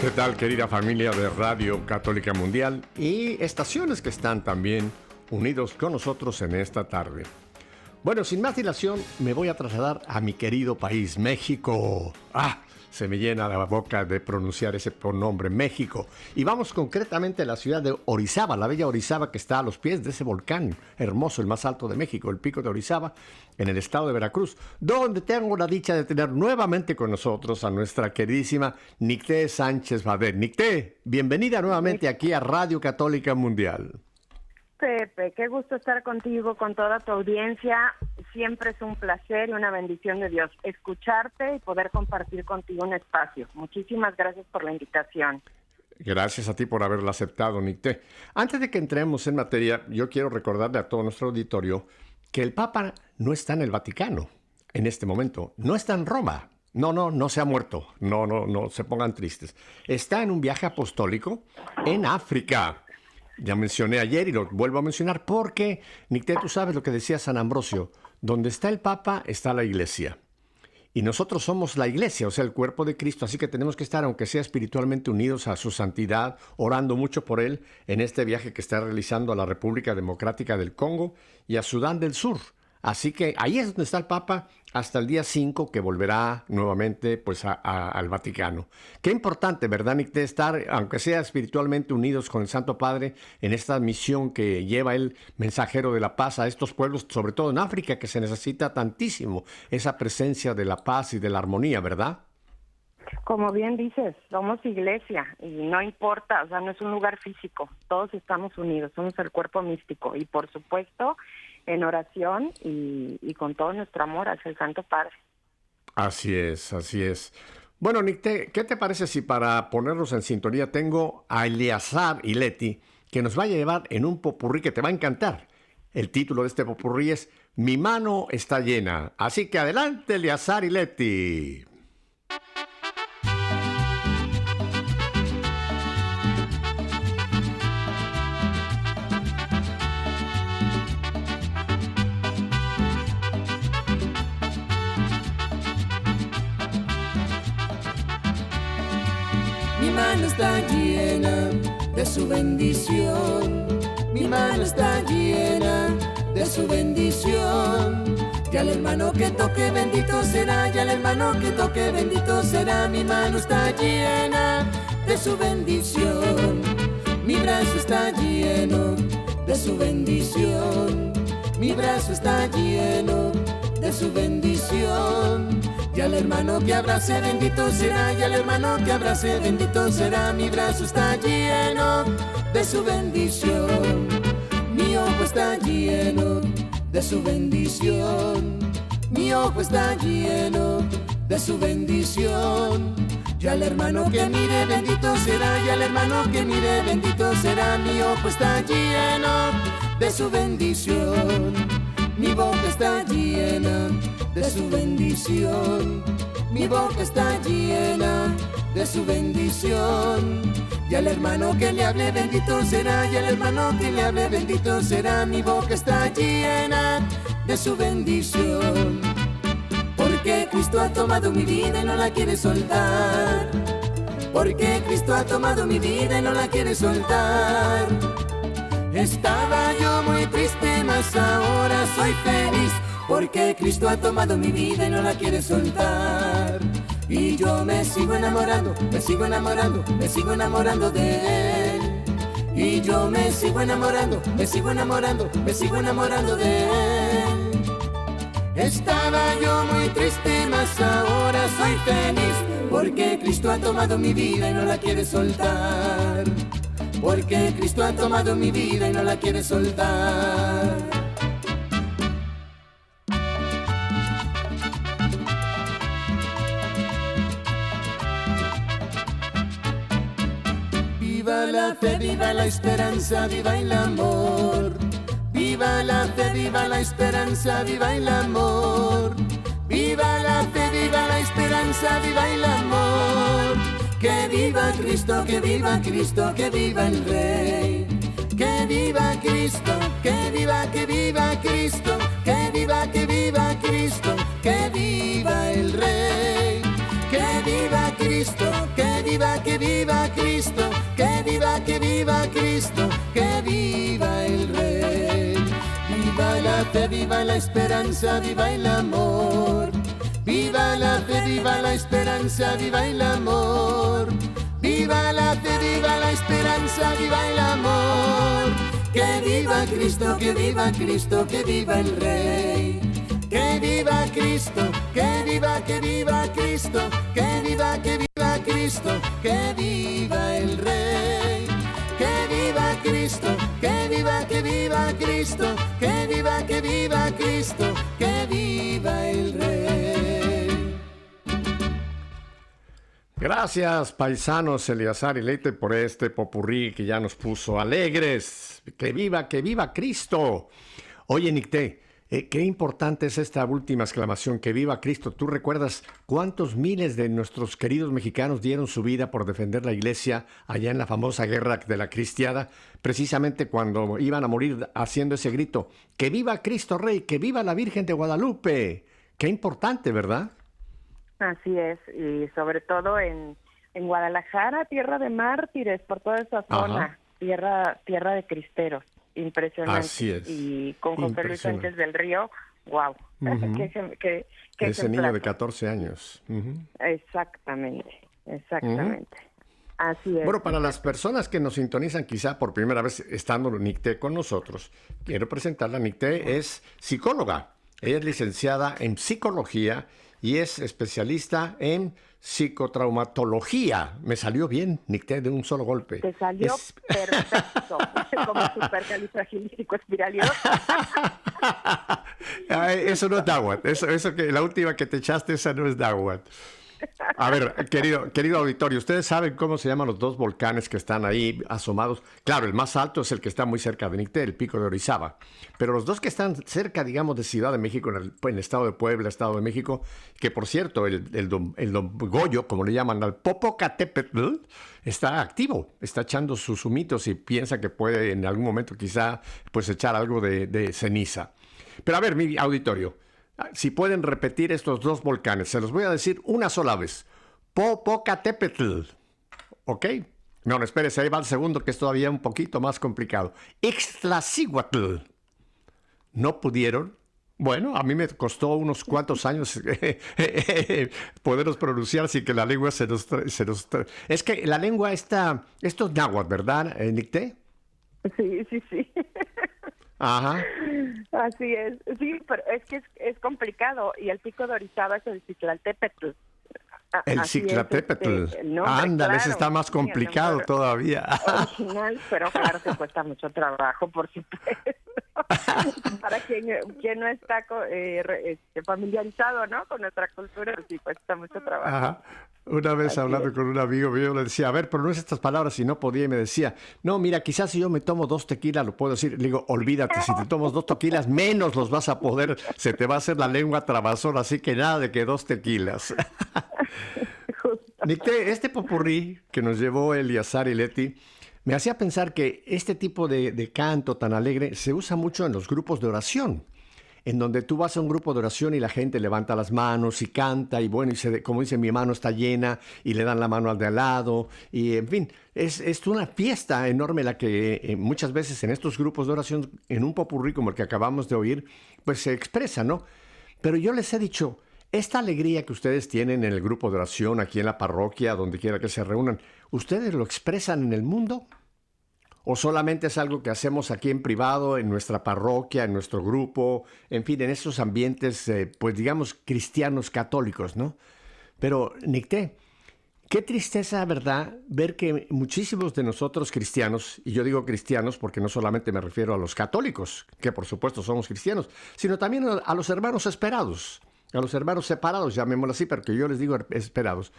¿Qué tal querida familia de Radio Católica Mundial y estaciones que están también unidos con nosotros en esta tarde? Bueno, sin más dilación, me voy a trasladar a mi querido país, México. Ah, se me llena la boca de pronunciar ese pronombre, México. Y vamos concretamente a la ciudad de Orizaba, la bella Orizaba que está a los pies de ese volcán hermoso, el más alto de México, el pico de Orizaba, en el estado de Veracruz, donde tengo la dicha de tener nuevamente con nosotros a nuestra queridísima Nicté Sánchez Bader. Nicté, bienvenida nuevamente aquí a Radio Católica Mundial. Pepe, qué gusto estar contigo, con toda tu audiencia. Siempre es un placer y una bendición de Dios escucharte y poder compartir contigo un espacio. Muchísimas gracias por la invitación. Gracias a ti por haberla aceptado, Nicté. Antes de que entremos en materia, yo quiero recordarle a todo nuestro auditorio que el Papa no está en el Vaticano en este momento, no está en Roma. No, no, no se ha muerto. No, no, no se pongan tristes. Está en un viaje apostólico en África. Ya mencioné ayer y lo vuelvo a mencionar porque, Nicté, tú sabes lo que decía San Ambrosio, donde está el Papa está la Iglesia. Y nosotros somos la Iglesia, o sea, el cuerpo de Cristo, así que tenemos que estar, aunque sea espiritualmente unidos a su santidad, orando mucho por Él en este viaje que está realizando a la República Democrática del Congo y a Sudán del Sur. Así que ahí es donde está el Papa hasta el día 5 que volverá nuevamente pues al Vaticano. Qué importante, ¿verdad, Nick? De estar, aunque sea espiritualmente unidos con el Santo Padre en esta misión que lleva el mensajero de la paz a estos pueblos, sobre todo en África, que se necesita tantísimo esa presencia de la paz y de la armonía, ¿verdad? Como bien dices, somos iglesia y no importa, o sea, no es un lugar físico, todos estamos unidos, somos el cuerpo místico y por supuesto en oración y, con todo nuestro amor hacia el Santo Padre. Así es, así es. Bueno, Nick, ¿qué te parece si para ponernos en sintonía tengo a Eleazar y Leti que nos va a llevar en un popurrí que te va a encantar? El título de este popurrí es Mi mano está llena. Así que adelante, Eleazar y Leti. Está llena de su bendición. Mi mano está llena de su bendición. Y al hermano que toque bendito será, y al hermano que toque bendito será. Mi mano está llena de su bendición. Mi brazo está lleno de su bendición. Mi brazo está lleno de su bendición. Y al hermano que abrace bendito será, y al hermano que abrace bendito será, mi brazo está lleno de su bendición. Mi ojo está lleno de su bendición. Mi ojo está lleno de su bendición. Y al hermano que mire bendito será, y al hermano que mire bendito será, mi ojo está lleno de su bendición. Mi boca está llena de su bendición. Mi boca está llena de su bendición. Y al hermano que le hable bendito será, y al hermano que le hable bendito será. Mi boca está llena de su bendición. Porque Cristo ha tomado mi vida y no la quiere soltar. Porque Cristo ha tomado mi vida y no la quiere soltar. Estaba yo muy triste, mas ahora soy feliz porque Cristo ha tomado mi vida y no la quiere soltar. Y yo me sigo enamorando, me sigo enamorando, me sigo enamorando de Él. Y yo me sigo enamorando, me sigo enamorando, me sigo enamorando de Él. Estaba yo muy triste, mas ahora soy feliz, porque Cristo ha tomado mi vida y no la quiere soltar. Porque Cristo ha tomado mi vida y no la quiere soltar. Viva la fe, viva la esperanza, viva el amor. Viva la fe, viva la esperanza, viva el amor. Viva la fe, viva la esperanza, viva el amor. Que viva Cristo, que viva Cristo, que viva el Rey. Que viva Cristo, que viva, que viva Cristo, que viva, que viva Cristo, que viva el Rey. Que viva Cristo, que viva, que viva Cristo, que viva, que viva Cristo, que viva el Rey. Viva la fe, viva la esperanza, viva el amor. Viva la fe, viva la esperanza, viva el amor. Viva la fe, viva la esperanza, viva el amor. Que viva Cristo, que viva Cristo, que viva el Rey. Que viva Cristo, que viva, que viva Cristo, que viva, que viva Cristo, que viva el Rey. Que viva Cristo, que viva, que viva Cristo, que viva, que viva Cristo, que viva el Rey. Gracias, paisanos Eleazar y Leite, por este popurrí que ya nos puso alegres. Que viva, que viva Cristo. Oye, Nicté, eh, qué importante es esta última exclamación, que viva Cristo. ¿Tú recuerdas cuántos miles de nuestros queridos mexicanos dieron su vida por defender la iglesia allá en la famosa guerra de la cristiada? Precisamente cuando iban a morir haciendo ese grito, que viva Cristo Rey, que viva la Virgen de Guadalupe. Qué importante, ¿verdad? Así es, y sobre todo en, en Guadalajara, tierra de mártires, por toda esa zona, Ajá. tierra tierra de cristeros, impresionante. Así es, Y con José Luis. Sánchez del Río, wow, qué Ese niño de ejemplar. 14 años. Exactamente, exactamente. Así es. Bueno, para las personas que nos sintonizan quizá por primera vez estando Nicté con nosotros, quiero presentarla. Nicté es psicóloga. Ella es licenciada en psicología y es especialista en psicotraumatología. Me salió bien, Nicté, de un solo golpe. Te salió Es- perfecto, como. Ay, eso no es Dawat. Eso, eso que la última que te echaste, esa no es Dawat. A ver, querido, querido auditorio, ustedes saben cómo se llaman los dos volcanes que están ahí asomados. Claro, el más alto es el que está muy cerca de Nicté, el pico de Orizaba. Pero los dos que están cerca, digamos, de Ciudad de México, en el, estado de Puebla, estado de México, que por cierto, el, el, don, el don Goyo, como le llaman al Popocatépetl, está activo, está echando sus humitos y piensa que puede en algún momento quizá pues echar algo de, de ceniza. Pero a ver, mi auditorio, si pueden repetir estos dos volcanes, se los voy a decir una sola vez. Popocatépetl. ¿Ok? No, no, espérese, ahí va el segundo que es todavía un poquito más complicado. Ixtlacíhuatl. ¿No pudieron? Bueno, a mí me costó unos cuantos años poderlos pronunciar sin que la lengua se nos... se es que la lengua está... Esto es náhuatl, ¿verdad, eh, Nicté? Sí, sí, sí. Ajá. Así es. Sí, pero es que es, es complicado y el pico de Orizaba es el Ciclaltépetl. A- El Ciclatépetl. este, Ándale, claro, está más complicado todavía. Original, pero claro que cuesta mucho trabajo, por supuesto. Para quien, quien no está eh, este, familiarizado, ¿no? Con nuestra cultura, sí cuesta mucho trabajo. Ajá. Una vez Así hablando es. con un amigo mío, le decía, a ver, pronuncia estas palabras y no podía. Y me decía, no, mira, quizás si yo me tomo dos tequilas lo puedo decir. Le digo, olvídate, si te tomas dos tequilas, menos los vas a poder. Se te va a hacer la lengua trabazona, así que nada de que dos tequilas. Nicté, este popurrí que nos llevó Eliazar y Leti me hacía pensar que este tipo de, de canto tan alegre se usa mucho en los grupos de oración, en donde tú vas a un grupo de oración y la gente levanta las manos y canta y bueno, y se, como dice, mi mano está llena y le dan la mano al de al lado y en fin, es, es una fiesta enorme la que eh, muchas veces en estos grupos de oración, en un popurrí como el que acabamos de oír, pues se expresa, ¿no? Pero yo les he dicho, esta alegría que ustedes tienen en el grupo de oración, aquí en la parroquia, donde quiera que se reúnan, ¿ustedes lo expresan en el mundo? ¿O solamente es algo que hacemos aquí en privado, en nuestra parroquia, en nuestro grupo, en fin, en estos ambientes, eh, pues digamos, cristianos católicos, ¿no? Pero, Nicté, qué tristeza, ¿verdad? Ver que muchísimos de nosotros cristianos, y yo digo cristianos porque no solamente me refiero a los católicos, que por supuesto somos cristianos, sino también a- los hermanos esperados, a los hermanos separados, llamémoslo así, porque yo les digo esperados.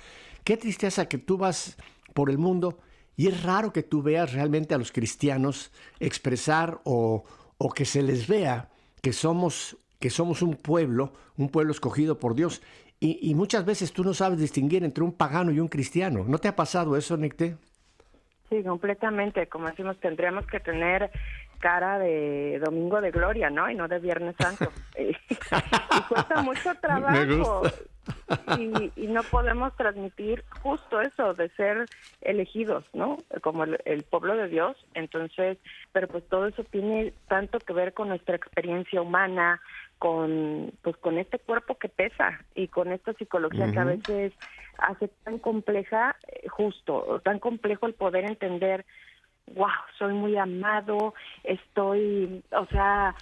Qué tristeza que tú vas por el mundo Y es raro que tú veas realmente a los cristianos expresar o, o que se les vea que somos, que somos un pueblo, un pueblo escogido por Dios. Y, y, muchas veces tú no sabes distinguir entre un pagano y un cristiano. ¿No te ha pasado eso, Necté? Sí, completamente. Como decimos, tendríamos que tener cara de domingo de gloria, ¿no? Y no de Viernes Santo. y cuesta mucho trabajo. Y, y, no podemos transmitir justo eso de ser elegidos, ¿no? Como el, el, pueblo de Dios. Entonces, pero pues todo eso tiene tanto que ver con nuestra experiencia humana, con pues con este cuerpo que pesa y con esta psicología uh -huh. que a veces hace tan compleja, justo, tan complejo el poder entender wow, soy muy amado, estoy, o sea,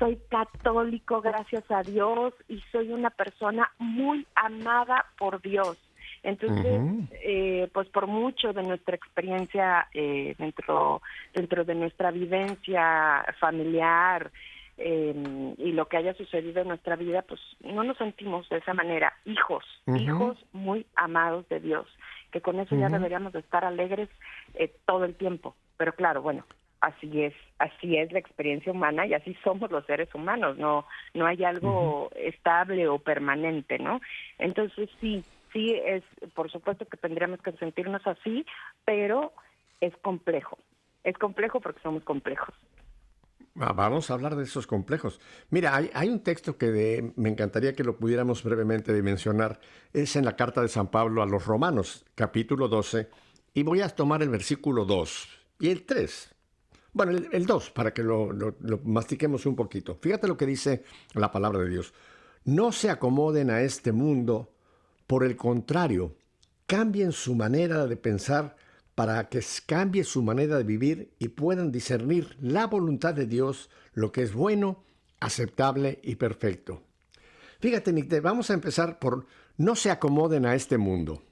soy católico, gracias a Dios, y soy una persona muy amada por Dios. Entonces, uh -huh. eh, pues por mucho de nuestra experiencia eh, dentro, dentro de nuestra vivencia familiar, eh, y lo que haya sucedido en nuestra vida, pues no nos sentimos de esa manera hijos, uh -huh. hijos muy amados de Dios, que con eso uh -huh. ya deberíamos de estar alegres eh, todo el tiempo. Pero claro, bueno, así es, así es la experiencia humana y así somos los seres humanos, no, no hay algo uh -huh. estable o permanente, ¿no? Entonces sí, sí es, por supuesto que tendríamos que sentirnos así, pero es complejo, es complejo porque somos complejos. Vamos a hablar de esos complejos. Mira, hay, un texto que me encantaría que lo pudiéramos brevemente dimensionar. Es en la carta de San Pablo a los Romanos, capítulo 12, y voy a tomar el versículo 2 y el 3. Bueno, el, el 2, para que lo mastiquemos un poquito. Fíjate lo que dice la palabra de Dios. No se acomoden a este mundo, por el contrario, cambien su manera de pensar para que cambie su manera de vivir y puedan discernir la voluntad de Dios, lo que es bueno, aceptable y perfecto. Fíjate, Nicté, vamos a empezar por no se acomoden a este mundo.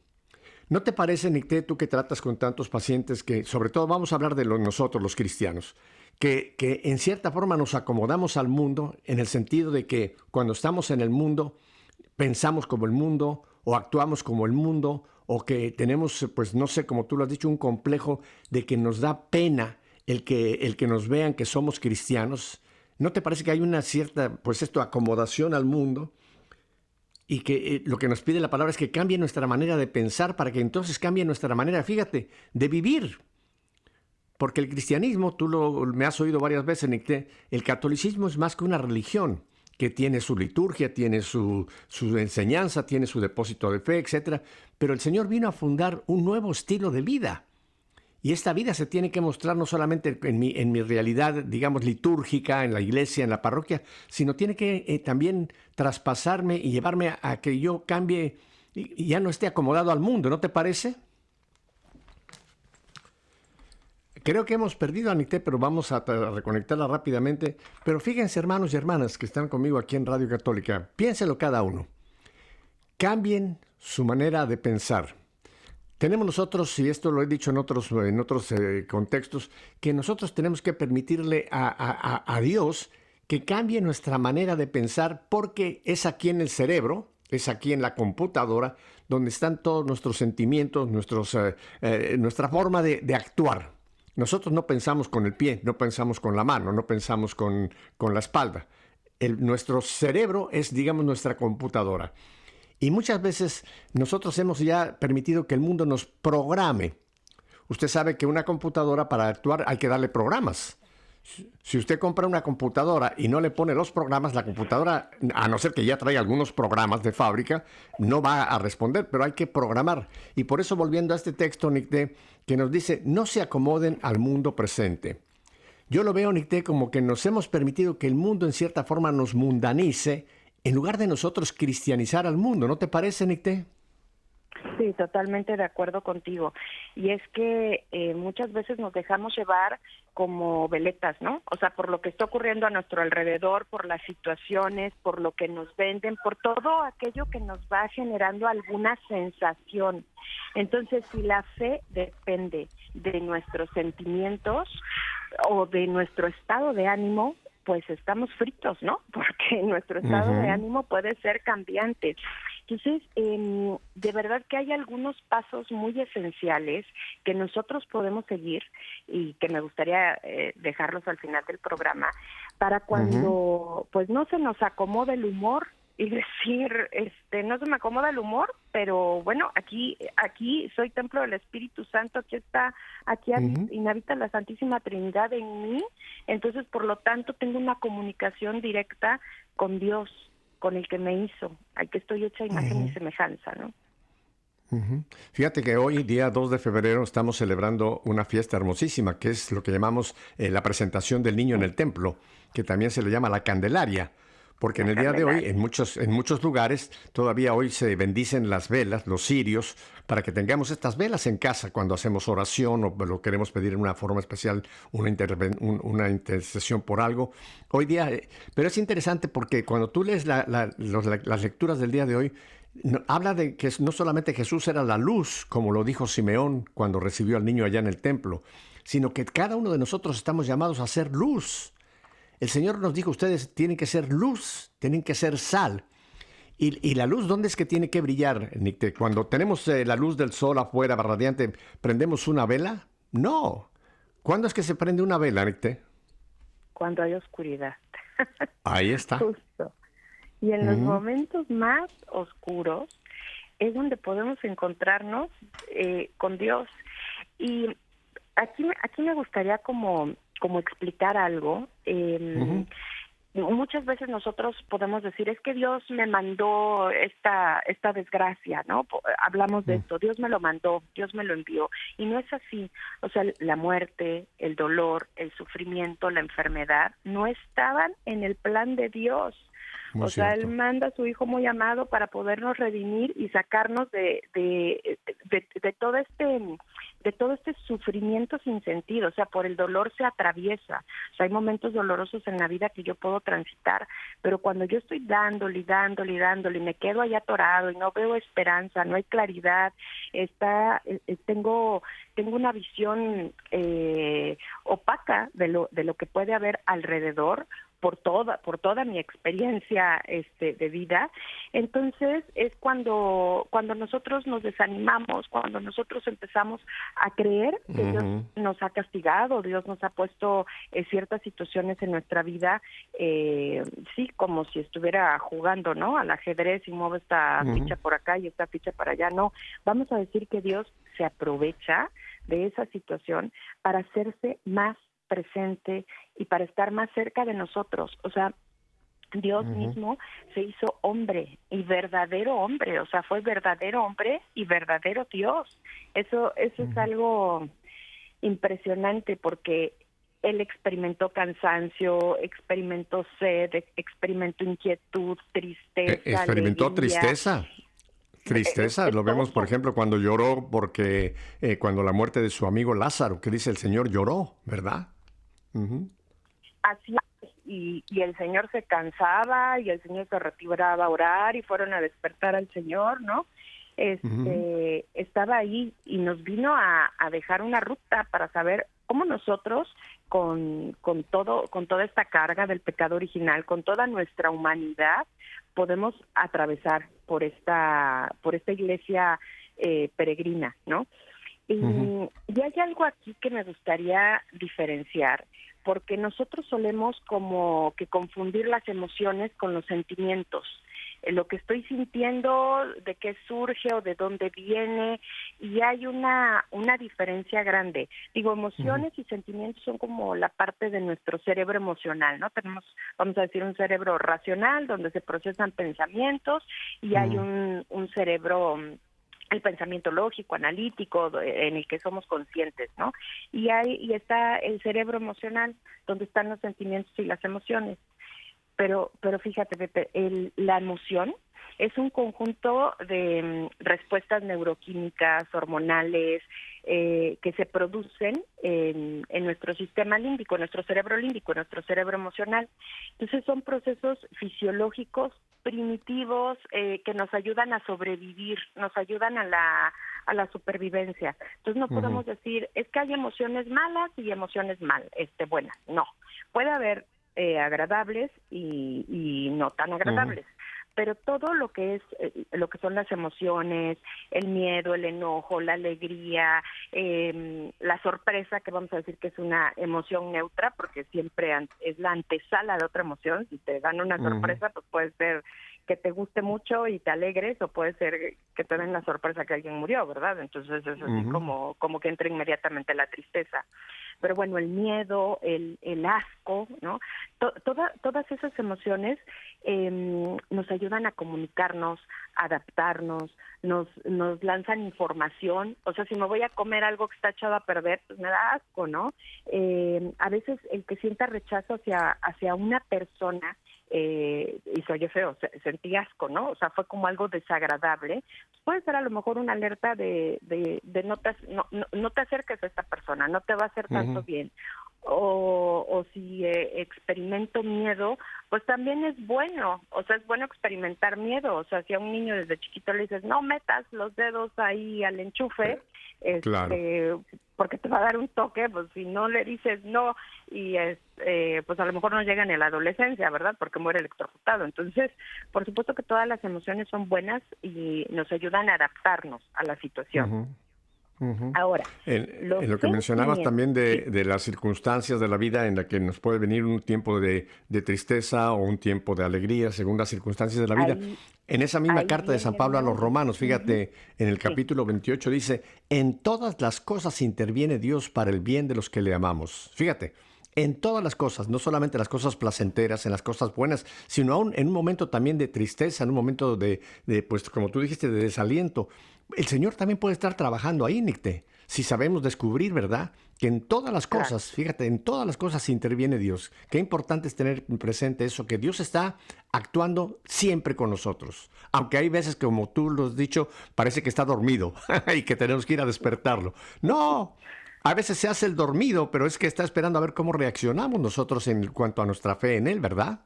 ¿No te parece, Nicté, tú que tratas con tantos pacientes que, sobre todo vamos a hablar de nosotros, los cristianos, que, que en cierta forma nos acomodamos al mundo en el sentido de que cuando estamos en el mundo pensamos como el mundo o actuamos como el mundo o que tenemos, pues no sé, como tú lo has dicho, un complejo de que nos da pena el que, el que nos vean que somos cristianos. ¿No te parece que hay una cierta, pues esto, acomodación al mundo? Y que eh, lo que nos pide la palabra es que cambie nuestra manera de pensar para que entonces cambie nuestra manera, fíjate, de vivir. Porque el cristianismo, tú lo, me has oído varias veces, Nicté, el catolicismo es más que una religión que tiene su liturgia, tiene su, su, enseñanza, tiene su depósito de fe, etc. Pero el Señor vino a fundar un nuevo estilo de vida. Y esta vida se tiene que mostrar no solamente en mi, en mi realidad, digamos, litúrgica, en la iglesia, en la parroquia, sino tiene que eh, también traspasarme y llevarme a, a, que yo cambie y ya no esté acomodado al mundo, ¿no te parece? Creo que hemos perdido a Anité, pero vamos a reconectarla rápidamente. Pero fíjense, hermanos y hermanas que están conmigo aquí en Radio Católica, piénselo cada uno. Cambien su manera de pensar. Tenemos nosotros, y esto lo he dicho en otros, en otros eh, contextos, que nosotros tenemos que permitirle a, a, a, Dios que cambie nuestra manera de pensar porque es aquí en el cerebro, es aquí en la computadora, donde están todos nuestros sentimientos, nuestros, eh, eh, nuestra forma de, de actuar. Nosotros no pensamos con el pie, no pensamos con la mano, no pensamos con, con la espalda. El, nuestro cerebro es, digamos, nuestra computadora. Y muchas veces nosotros hemos ya permitido que el mundo nos programe. Usted sabe que una computadora para actuar hay que darle programas. Si usted compra una computadora y no le pone los programas, la computadora, a no ser que ya traiga algunos programas de fábrica, no va a responder, pero hay que programar. Y por eso, volviendo a este texto, Nicté, que nos dice, no se acomoden al mundo presente. Yo lo veo, Nicté, como que nos hemos permitido que el mundo en cierta forma nos mundanice, en lugar de nosotros cristianizar al mundo. ¿No te parece, Nicté? Sí, totalmente de acuerdo contigo. Y es que eh, muchas veces nos dejamos llevar como veletas, ¿no? O sea, por lo que está ocurriendo a nuestro alrededor, por las situaciones, por lo que nos venden, por todo aquello que nos va generando alguna sensación. Entonces, si la fe depende de nuestros sentimientos o de nuestro estado de ánimo, pues estamos fritos, ¿no? Porque nuestro estado uh -huh. de ánimo puede ser cambiante. Entonces, em, de verdad que hay algunos pasos muy esenciales que nosotros podemos seguir y que me gustaría eh, dejarlos al final del programa para cuando pues no se nos acomode el humor y decir, este, no se me acomoda el humor, pero bueno, aquí, aquí soy templo del Espíritu Santo, aquí está, aquí inhabita la Santísima Trinidad en mí, entonces por lo tanto tengo una comunicación directa con Dios, con el que me hizo, al que estoy hecha imagen y semejanza, ¿no? Fíjate que hoy, día 2 de febrero, estamos celebrando una fiesta hermosísima, que es lo que llamamos eh, la presentación del niño en el templo, que también se le llama la Candelaria porque en el día de hoy, en muchos, en muchos lugares, todavía hoy se bendicen las velas, los cirios, para que tengamos estas velas en casa cuando hacemos oración o lo queremos pedir en una forma especial, una, una intercesión por algo. Hoy día, eh, pero es interesante porque cuando tú lees las lecturas del día de hoy, habla de que no solamente Jesús era la luz, como lo dijo Simeón cuando recibió al niño allá en el templo, sino que cada uno de nosotros estamos llamados a ser luz. El Señor nos dijo, ustedes tienen que ser luz, tienen que ser sal. ¿Y, la luz dónde es que tiene que brillar? Cuando tenemos eh, la luz del sol afuera, radiante, ¿prendemos una vela? No. ¿Cuándo es que se prende una vela, Nicte? Cuando hay oscuridad. Ahí está. Justo. Y en los momentos más oscuros es donde podemos encontrarnos eh, con Dios. Y aquí, aquí me gustaría como como explicar algo. Eh, Muchas veces nosotros podemos decir es que Dios me mandó esta esta desgracia, ¿no? Hablamos de esto, Dios me lo mandó, Dios me lo envió y no es así. O sea, la muerte, el dolor, el sufrimiento, la enfermedad no estaban en el plan de Dios o sea, Él manda a su Hijo muy amado para podernos redimir y sacarnos de, de, de, todo este de todo este sufrimiento sin sentido, o sea, por el dolor se atraviesa. O sea, hay momentos dolorosos en la vida que yo puedo transitar, pero cuando yo estoy dándole dándole y dándole y me quedo ahí atorado y no veo esperanza, no hay claridad, está, eh, tengo, tengo una visión eh, opaca de lo, de lo que puede haber alrededor, por toda por toda mi experiencia este de vida. Entonces es cuando cuando nosotros nos desanimamos cuando nosotros empezamos a creer que Dios nos ha castigado Dios nos ha puesto eh, ciertas situaciones en nuestra vida eh, sí como si estuviera jugando no al ajedrez y mueve esta ficha por acá y esta ficha para allá. No vamos a decir que Dios se aprovecha de esa situación para hacerse más presente y para estar más cerca de nosotros. O sea, Dios mismo se hizo hombre y verdadero hombre, o sea, fue verdadero hombre y verdadero Dios. Eso eso es algo impresionante porque él experimentó cansancio, experimentó sed, experimentó inquietud, tristeza. E-, experimentó tristeza. Tristeza, lo vemos por ejemplo cuando lloró porque eh, cuando la muerte de su amigo Lázaro, que dice el Señor lloró, ¿verdad? Así y, y, el Señor se cansaba y el Señor se retiraba a orar y fueron a despertar al Señor, ¿no? Este, Estaba ahí y nos vino a, a, dejar una ruta para saber cómo nosotros con, con todo con toda esta carga del pecado original, con toda nuestra humanidad, podemos atravesar por esta por esta iglesia eh, peregrina, ¿no? Y, y, hay algo aquí que me gustaría diferenciar porque nosotros solemos como que confundir las emociones con los sentimientos. Eh, lo que estoy sintiendo, de qué surge o de dónde viene, y hay una, una diferencia grande. Digo, emociones y sentimientos son como la parte de nuestro cerebro emocional, ¿no? Tenemos, vamos a decir, un cerebro racional donde se procesan pensamientos y hay un, un cerebro el pensamiento lógico, analítico, en el que somos conscientes, ¿no? Y hay y está el cerebro emocional, donde están los sentimientos y las emociones. Pero, pero fíjate, Pepe, el, la emoción es un conjunto de mm, respuestas neuroquímicas, hormonales, eh, que se producen en, en, nuestro sistema límbico, en nuestro cerebro límbico, en nuestro cerebro emocional. Entonces son procesos fisiológicos primitivos eh, que nos ayudan a sobrevivir, nos ayudan a la, a la supervivencia. Entonces no podemos decir, es que hay emociones malas y emociones mal, este, buenas. No, puede haber eh, agradables y, y, no tan agradables pero todo lo que es eh, lo que son las emociones, el miedo, el enojo, la alegría, eh, la sorpresa, que vamos a decir que es una emoción neutra, porque siempre es la antesala de otra emoción. Si te dan una sorpresa, pues puede ser que te guste mucho y te alegres o puede ser que te den la sorpresa que alguien murió, ¿verdad? Entonces es así como, como que entra inmediatamente la tristeza. Pero bueno, el miedo, el, el asco, ¿no? todas esas emociones eh, nos ayudan a comunicarnos, a adaptarnos, nos, nos lanzan información. O sea, si me voy a comer algo que está echado a perder, pues me da asco, ¿no? Eh, a veces el que sienta rechazo hacia, hacia una persona eh, y se oye feo, sentí asco, ¿no? O sea, fue como algo desagradable. Puede ser a lo mejor una alerta de, de, de no, te, no, no, te acerques a esta persona, no te va a hacer tanto bien. O, o si eh, experimento miedo, pues también es bueno, o sea, es bueno experimentar miedo, o sea, si a un niño desde chiquito le dices, no metas los dedos ahí al enchufe, este, porque te va a dar un toque, pues si no le dices no y es, eh, pues a lo mejor no llega ni a la adolescencia, ¿verdad? Porque muere electrocutado. Entonces, por supuesto que todas las emociones son buenas y nos ayudan a adaptarnos a la situación. Ahora, en, lo que mencionabas también de, las circunstancias de la vida en la que nos puede venir un tiempo de, tristeza o un tiempo de alegría, según las circunstancias de la vida. en esa misma carta de San Pablo a los romanos, fíjate, en el capítulo 28 dice, en todas las cosas interviene Dios para el bien de los que le amamos. Fíjate, en todas las cosas, no solamente las cosas placenteras, en las cosas buenas, sino aún en un momento también de tristeza, en un momento de, de pues como tú dijiste, de desaliento el Señor también puede estar trabajando ahí, Nicte, si sabemos descubrir, ¿verdad? Que en todas las cosas, fíjate, en todas las cosas interviene Dios. Qué importante es tener presente eso, que Dios está actuando siempre con nosotros. Aunque hay veces, como tú lo has dicho, parece que está dormido y que tenemos que ir a despertarlo. No, a veces se hace el dormido, pero es que está esperando a ver cómo reaccionamos nosotros en cuanto a nuestra fe en Él, ¿verdad?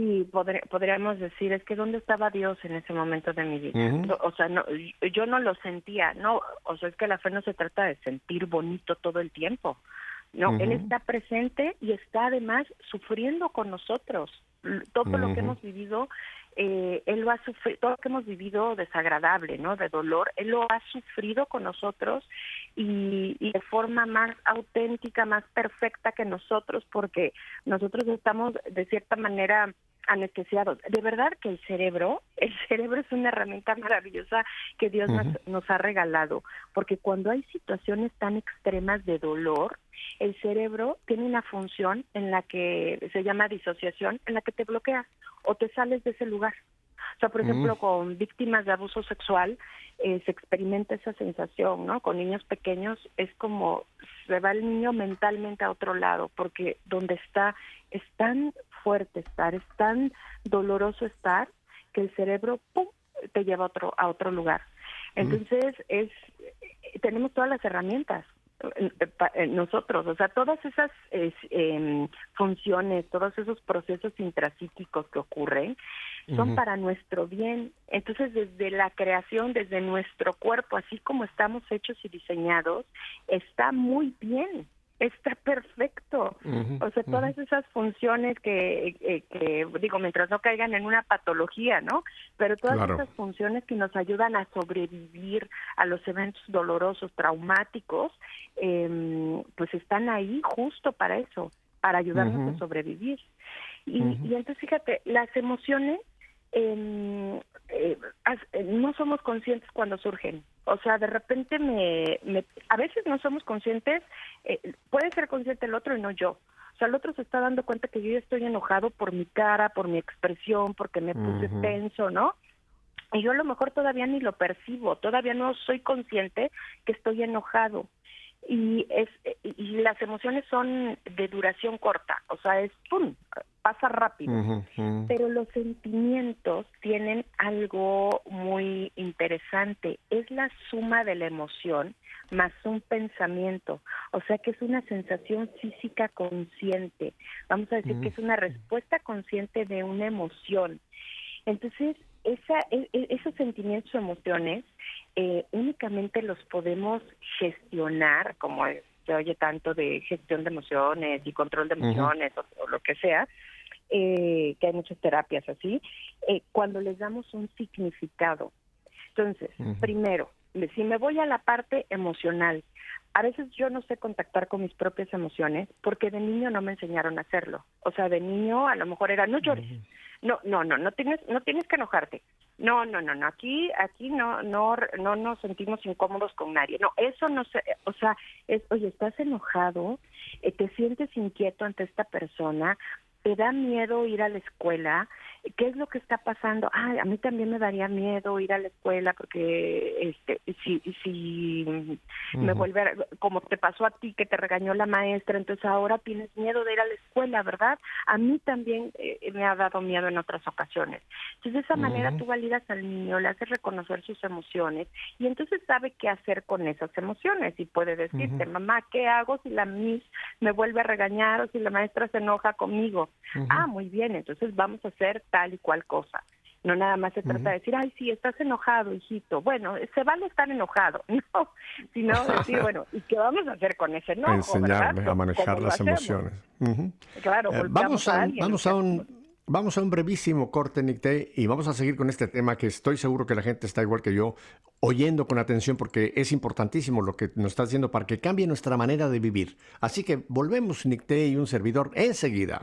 Sí, podríamos decir, es que ¿dónde estaba Dios en ese momento de mi vida? O sea, no, yo no lo sentía, no, o sea, es que la fe no se trata de sentir bonito todo el tiempo. No, Él está presente y está además sufriendo con nosotros. Todo lo que hemos vivido, eh, Él lo ha sufrido, todo lo que hemos vivido desagradable, ¿no? De dolor, Él lo ha sufrido con nosotros y, y de forma más auténtica, más perfecta que nosotros, porque nosotros estamos de cierta manera anestesiados. De verdad que el cerebro, el cerebro es una herramienta maravillosa que Dios nos, ha regalado, porque cuando hay situaciones tan extremas de dolor, el cerebro tiene una función en la que se llama disociación, en la que te bloqueas o te sales de ese lugar. O sea, por ejemplo, con víctimas de abuso sexual eh, se experimenta esa sensación, ¿no? Con niños pequeños es como se va el niño mentalmente a otro lado, porque donde está es tan fuerte estar, es tan doloroso estar que el cerebro ¡pum! te lleva a otro a otro lugar. Mm. Entonces es tenemos todas las herramientas eh, eh, nosotros, o sea, todas esas em, funciones, todos esos procesos intrapsíquicos que ocurren son para nuestro bien. Entonces, desde la creación, desde nuestro cuerpo, así como estamos hechos y diseñados, está muy bien está perfecto. o sea, todas esas funciones que, eh, que, digo, mientras no caigan en una patología, ¿no? Pero todas esas funciones que nos ayudan a sobrevivir a los eventos dolorosos, traumáticos, eh, pues están ahí justo para eso, para ayudarnos a sobrevivir. Y, y entonces, fíjate, las emociones eh, eh, no somos conscientes cuando surgen. O sea, de repente me, a veces no somos conscientes, eh, puede ser consciente el otro y no yo. O sea, el otro se está dando cuenta que yo ya estoy enojado por mi cara, por mi expresión, porque me puse tenso, ¿no? Y yo a lo mejor todavía ni lo percibo, todavía no soy consciente que estoy enojado y es y las emociones son de duración corta, o sea, es pum, pasa rápido. Pero los sentimientos tienen algo muy interesante, es la suma de la emoción más un pensamiento, o sea que es una sensación física consciente. Vamos a decir que es una respuesta consciente de una emoción. Entonces, esa, e, e, esos sentimientos o emociones eh, únicamente los podemos gestionar, como se oye tanto de gestión de emociones y control de emociones o, lo que sea, eh, que hay muchas terapias así, eh, cuando les damos un significado. Entonces, primero, si me voy a la parte emocional, a veces yo no sé contactar con mis propias emociones porque de niño no me enseñaron a hacerlo. O sea, de niño a lo mejor era no llores. No, no, no, no tienes no tienes que enojarte. No, no, no, no, aquí aquí no no no nos sentimos incómodos con nadie. No, eso no se, o sea, es, oye, estás enojado, eh, te sientes inquieto ante esta persona, te da miedo ir a la escuela, ¿qué es lo que está pasando? Ay, a mí también me daría miedo ir a la escuela porque este si si me vuelve a, como te pasó a ti que te regañó la maestra, entonces ahora tienes miedo de ir a la escuela, ¿verdad? A mí también eh, me ha dado miedo en otras ocasiones. Entonces de esa manera tú validas al niño, le haces reconocer sus emociones y entonces sabe qué hacer con esas emociones y puede decirte, "Mamá, ¿qué hago si la miss me vuelve a regañar o si la maestra se enoja conmigo?" Ah, muy bien, entonces vamos a hacer tal y cual cosa. No nada más se trata de decir, ay, sí, estás enojado, hijito. Bueno, se vale estar enojado, no, sino decir, bueno, ¿y qué vamos a hacer con ese enojo? Enseñarle a manejar las emociones. Claro, eh, vamos a, vamos a un... Vamos a un brevísimo corte, Nicté, y vamos a seguir con este tema que estoy seguro que la gente está igual que yo, oyendo con atención porque es importantísimo lo que nos está diciendo para que cambie nuestra manera de vivir. Así que volvemos, Nicté y un servidor, enseguida.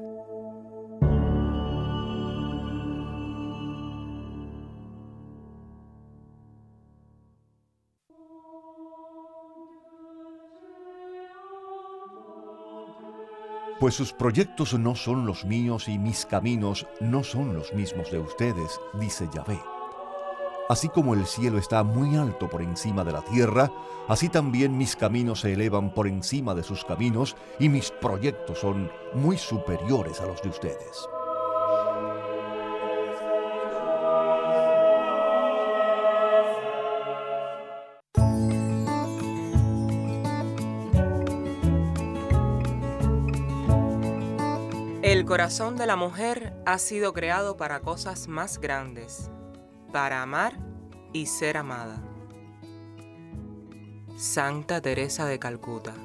Pues sus proyectos no son los míos y mis caminos no son los mismos de ustedes, dice Yahvé. Así como el cielo está muy alto por encima de la tierra, así también mis caminos se elevan por encima de sus caminos y mis proyectos son muy superiores a los de ustedes. Corazón de la mujer ha sido creado para cosas más grandes, para amar y ser amada. Santa Teresa de Calcuta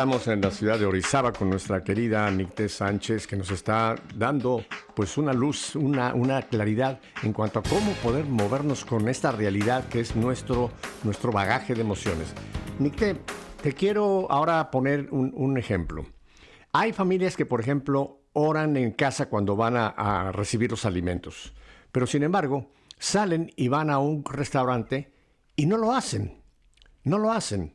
Estamos en la ciudad de Orizaba con nuestra querida Nicté Sánchez que nos está dando pues una luz, una, una claridad en cuanto a cómo poder movernos con esta realidad que es nuestro, nuestro bagaje de emociones. Nicté, te quiero ahora poner un, un ejemplo. Hay familias que, por ejemplo, oran en casa cuando van a, a recibir los alimentos, pero sin embargo salen y van a un restaurante y no lo hacen, no lo hacen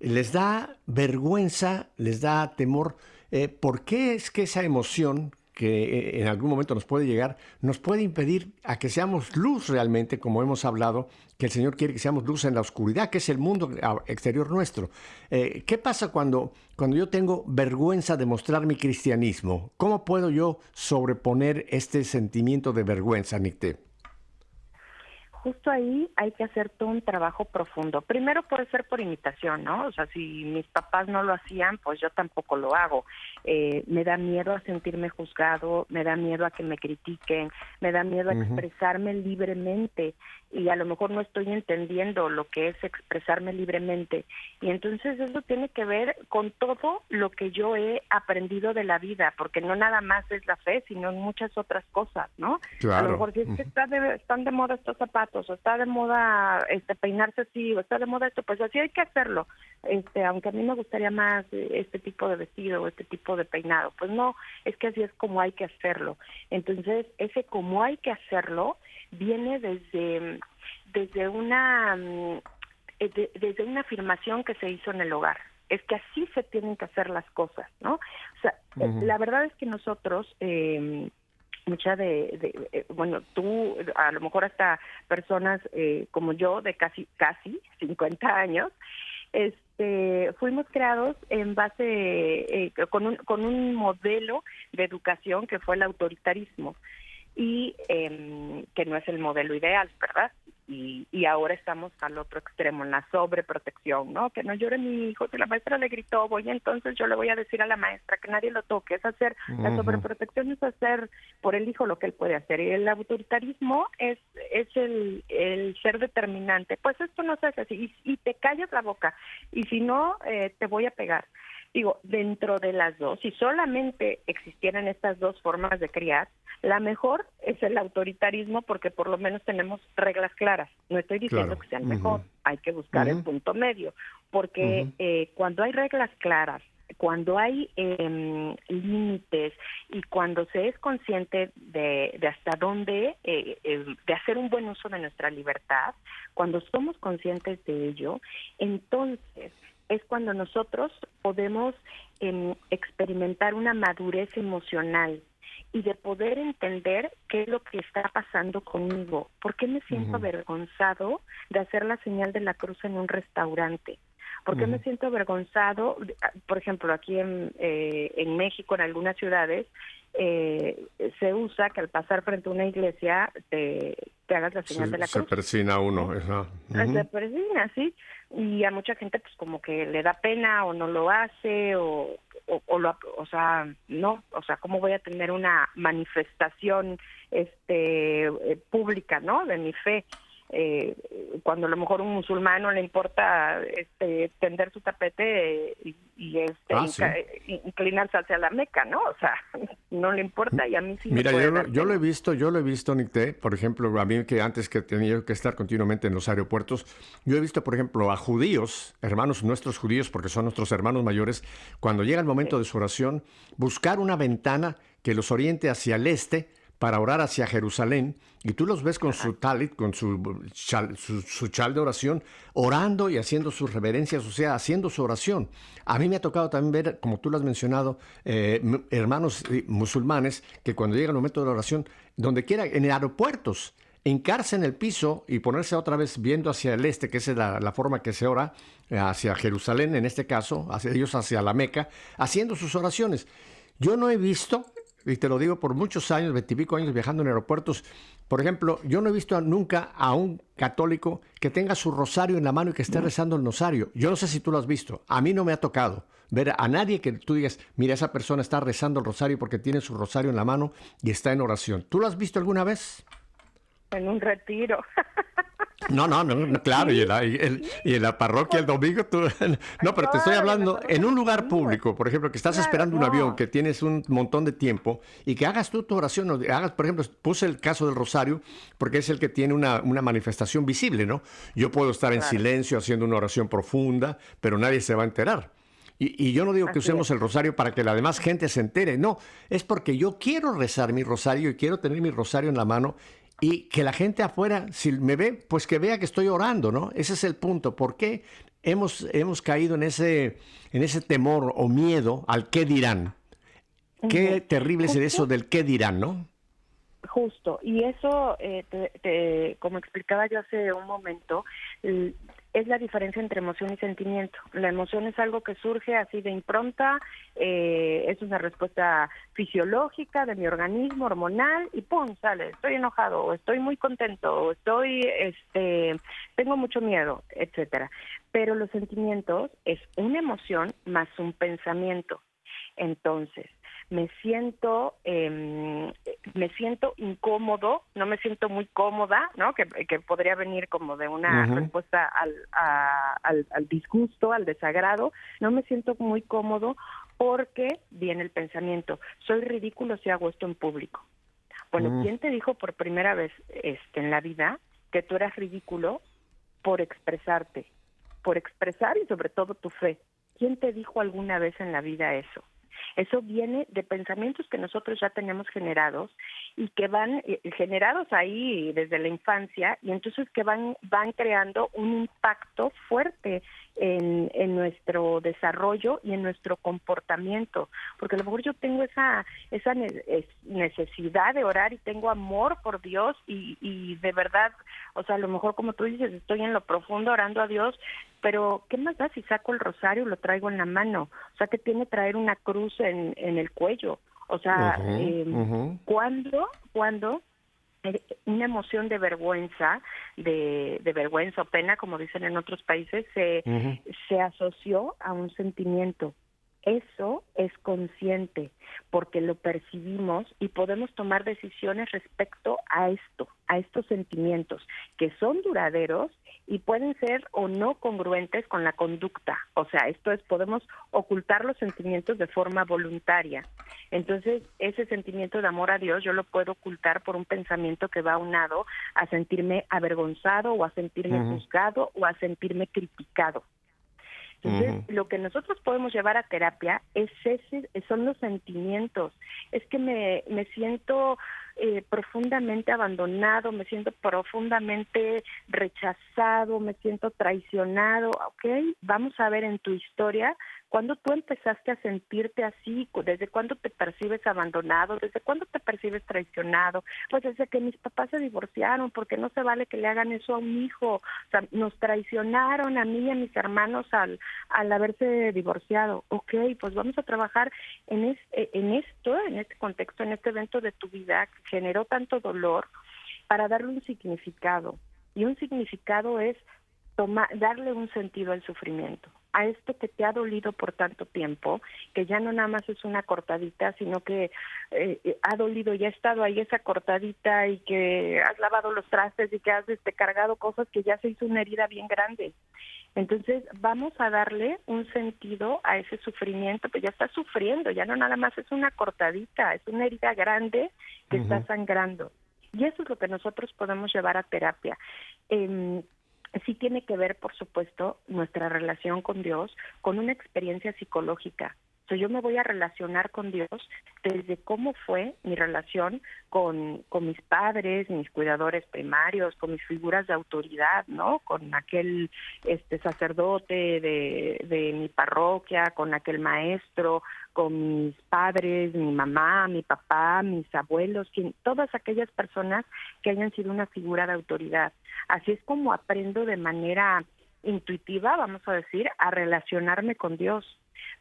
les da vergüenza, les da temor. Eh, ¿Por qué es que esa emoción que eh, en algún momento nos puede llegar, nos puede impedir a que seamos luz realmente, como hemos hablado, que el Señor quiere que seamos luz en la oscuridad, que es el mundo exterior nuestro. Eh, ¿Qué pasa cuando, cuando yo tengo vergüenza de mostrar mi cristianismo? ¿Cómo puedo yo sobreponer este sentimiento de vergüenza, Nicté? Justo ahí hay que hacer todo un trabajo profundo. Primero puede ser por imitación, ¿no? O sea, si mis papás no lo hacían, pues yo tampoco lo hago. Eh, me da miedo a sentirme juzgado, me da miedo a que me critiquen, me da miedo a expresarme libremente y a lo mejor no estoy entendiendo lo que es expresarme libremente. Y entonces eso tiene que ver con todo lo que yo he aprendido de la vida, porque no nada más es la fe, sino muchas otras cosas, ¿no? A lo mejor si es que está de, están de moda estos zapatos, zapatos, o está de moda este peinarse así, o está de moda esto, pues así hay que hacerlo. Este, aunque a mí me gustaría más este tipo de vestido o este tipo de peinado, pues no, es que así es como hay que hacerlo. Entonces, ese como hay que hacerlo viene desde desde una mm, eh, desde una afirmación que se hizo en el hogar. Es que así se tienen que hacer las cosas, ¿no? O sea, eh, la verdad es que nosotros, eh, mucha de, eh, bueno, tú, a lo mejor hasta personas eh, como yo, de casi, casi 50 años, este, fuimos creados en base, eh, con, un, con un modelo de educación que fue el autoritarismo y eh, que no es el modelo ideal, ¿verdad? Y, y ahora estamos al otro extremo, en la sobreprotección, ¿no? Que no llore mi hijo, si la maestra le gritó, voy entonces yo le voy a decir a la maestra que nadie lo toque, es hacer, la sobreprotección es hacer por el hijo lo que él puede hacer, y el autoritarismo es, es el, el ser determinante, pues esto no se hace así, y, y te callas la boca, y si no, eh, te voy a pegar. Digo, dentro de las dos, si solamente existieran estas dos formas de criar, la mejor es el autoritarismo porque por lo menos tenemos reglas claras. No estoy diciendo Claro. que sean mejor, hay que buscar el punto medio, porque eh, cuando hay reglas claras, cuando hay em, límites y cuando se es consciente de, de hasta dónde, eh, eh, de hacer un buen uso de nuestra libertad, cuando somos conscientes de ello, entonces es cuando nosotros podemos em, experimentar una madurez emocional y de poder entender qué es lo que está pasando conmigo. ¿Por qué me siento avergonzado de hacer la señal de la cruz en un restaurante? ¿Por qué me siento avergonzado? Por ejemplo, aquí en, eh, en México, en algunas ciudades, eh, se usa que al pasar frente a una iglesia te, te hagas la señal Se, de la se cruz. persina uno. ajá. Ujú. Se persina, sí. Y a mucha gente pues como que le da pena o no lo hace o, o, o lo, o sea, no, o sea, ¿cómo voy a tener una manifestación este eh, pública, ¿no? De mi fe. Eh, cuando a lo mejor un musulmán no le importa este, tender su tapete eh, y, y, este, Ah, sí. eh, inclinarse hacia la meca, ¿no? O sea, no le importa y a mí sí me Mira, puede yo, lo- yo lo he visto, yo lo he visto, Nicté, por ejemplo, a mí que antes que tenía que estar continuamente en los aeropuertos, yo he visto, por ejemplo, a judíos, hermanos nuestros judíos, porque son nuestros hermanos mayores, cuando llega el momento de su oración, buscar una ventana que los oriente hacia el este para orar hacia Jerusalén, y tú los ves con su talit, con su chal, su, su chal de oración, orando y haciendo sus reverencias, o sea, haciendo su oración. A mí me ha tocado también ver, como tú lo has mencionado, eh, hermanos eh, musulmanes que cuando llega el momento de la oración, donde quiera, en aeropuertos, hincarse en el piso y ponerse otra vez viendo hacia el este, que esa es la, la forma que se ora, eh, hacia Jerusalén en este caso, hacia ellos hacia la Meca, haciendo sus oraciones. Yo no he visto, y te lo digo por muchos años, veintipico años viajando en aeropuertos, por ejemplo, yo no he visto nunca a un católico que tenga su rosario en la mano y que esté rezando el rosario. Yo no sé si tú lo has visto, a mí no me ha tocado ver a nadie que tú digas, mira, esa persona está rezando el rosario porque tiene su rosario en la mano y está en oración. ¿Tú lo has visto alguna vez? En un retiro. No, no, no, claro, y en, la, y en- y en la parroquia el domingo tú... No, pero te estoy hablando en un lugar público, por ejemplo, que estás esperando un avión, que tienes un montón de tiempo y que hagas tú tu oración, o hagas, por ejemplo, puse el caso del rosario porque es el que tiene una, una manifestación visible, ¿no? Yo puedo estar en Claro. silencio haciendo una oración profunda, pero nadie se va a enterar. Y, y yo no digo que Así usemos es. el rosario para que la demás gente se entere, no, es porque yo quiero rezar mi rosario y quiero tener mi rosario en la mano y que la gente afuera, si me ve, pues que vea que estoy orando, ¿no? Ese es el punto. ¿Por qué hemos, hemos caído en ese, en ese temor o miedo al qué dirán? Qué terrible es eso del qué dirán, ¿no? Justo, y eso, eh, te- te- como explicaba yo hace un momento, es la diferencia entre emoción y sentimiento. La emoción es algo que surge así de impronta, eh, es una respuesta fisiológica de mi organismo, hormonal, y ¡pum! sale, estoy enojado, o estoy muy contento, o estoy, este, tengo mucho miedo, etcétera. Pero los sentimientos es una emoción más un pensamiento. Entonces, me siento eh, me siento incómodo, no me siento muy cómoda, ¿no? Que, que podría venir como de una respuesta al, a- al, al disgusto, al desagrado. No me siento muy cómodo porque viene el pensamiento, soy ridículo si hago esto en público. Bueno, Mm. ¿quién te dijo por primera vez este, en la vida que tú eras ridículo por expresarte, por expresar y sobre todo tu fe. ¿Quién te dijo alguna vez en la vida eso? Eso viene de pensamientos que nosotros ya tenemos generados y que van eh, generados ahí desde la infancia y entonces que van van creando un impacto fuerte en, en nuestro desarrollo y en nuestro comportamiento porque a lo mejor yo tengo esa esa necesidad de orar y tengo amor por Dios y, y de verdad o sea a lo mejor como tú dices estoy en lo profundo orando a Dios pero ¿qué más da si saco el rosario y lo traigo en la mano? O sea, que tiene traer una cruz en, en el cuello? O sea, eh, ¿cuándo, cuando eh, una emoción de vergüenza, de, de, vergüenza o pena, como dicen en otros países, se, se asoció a un sentimiento. Eso es consciente porque lo percibimos y podemos tomar decisiones respecto a esto, a estos sentimientos que son duraderos y pueden ser o no congruentes con la conducta. O sea, esto es, podemos ocultar los sentimientos de forma voluntaria. Entonces, ese sentimiento de amor a Dios yo lo puedo ocultar por un pensamiento que va aunado a sentirme avergonzado o a sentirme juzgado o a sentirme criticado. Entonces, lo que nosotros podemos llevar a terapia es ese, son los sentimientos. Es que me, me siento eh, profundamente abandonado, me siento profundamente rechazado, me siento traicionado, ¿ok? Vamos a ver en tu historia cuándo tú empezaste a sentirte así, desde cuándo te percibes abandonado, desde cuándo te percibes traicionado, pues desde que mis papás se divorciaron, porque no se vale que le hagan eso a un hijo, o sea, nos traicionaron a mí y a mis hermanos al, al haberse divorciado, ok, pues vamos a trabajar en, en esto, en este contexto, en este evento de tu vida generó tanto dolor para darle un significado. Y un significado es tomar, darle un sentido al sufrimiento, a esto que te ha dolido por tanto tiempo, que ya no nada más es una cortadita, sino que eh, ha dolido y ha estado ahí esa cortadita y que has lavado los trastes y que has este, cargado cosas que ya se hizo una herida bien grande. Entonces vamos a darle un sentido a ese sufrimiento, pues ya está sufriendo, ya no nada más es una cortadita, es una herida grande que está sangrando. Y eso es lo que nosotros podemos llevar a terapia. Eh, sí tiene que ver, por supuesto, nuestra relación con Dios con una experiencia psicológica yo me voy a relacionar con Dios desde cómo fue mi relación con, con mis padres, mis cuidadores primarios, con mis figuras de autoridad, ¿no? Con aquel este sacerdote de, de mi parroquia, con aquel maestro, con mis padres, mi mamá, mi papá, mis abuelos, quien, todas aquellas personas que hayan sido una figura de autoridad. Así es como aprendo de manera intuitiva, vamos a decir, a relacionarme con Dios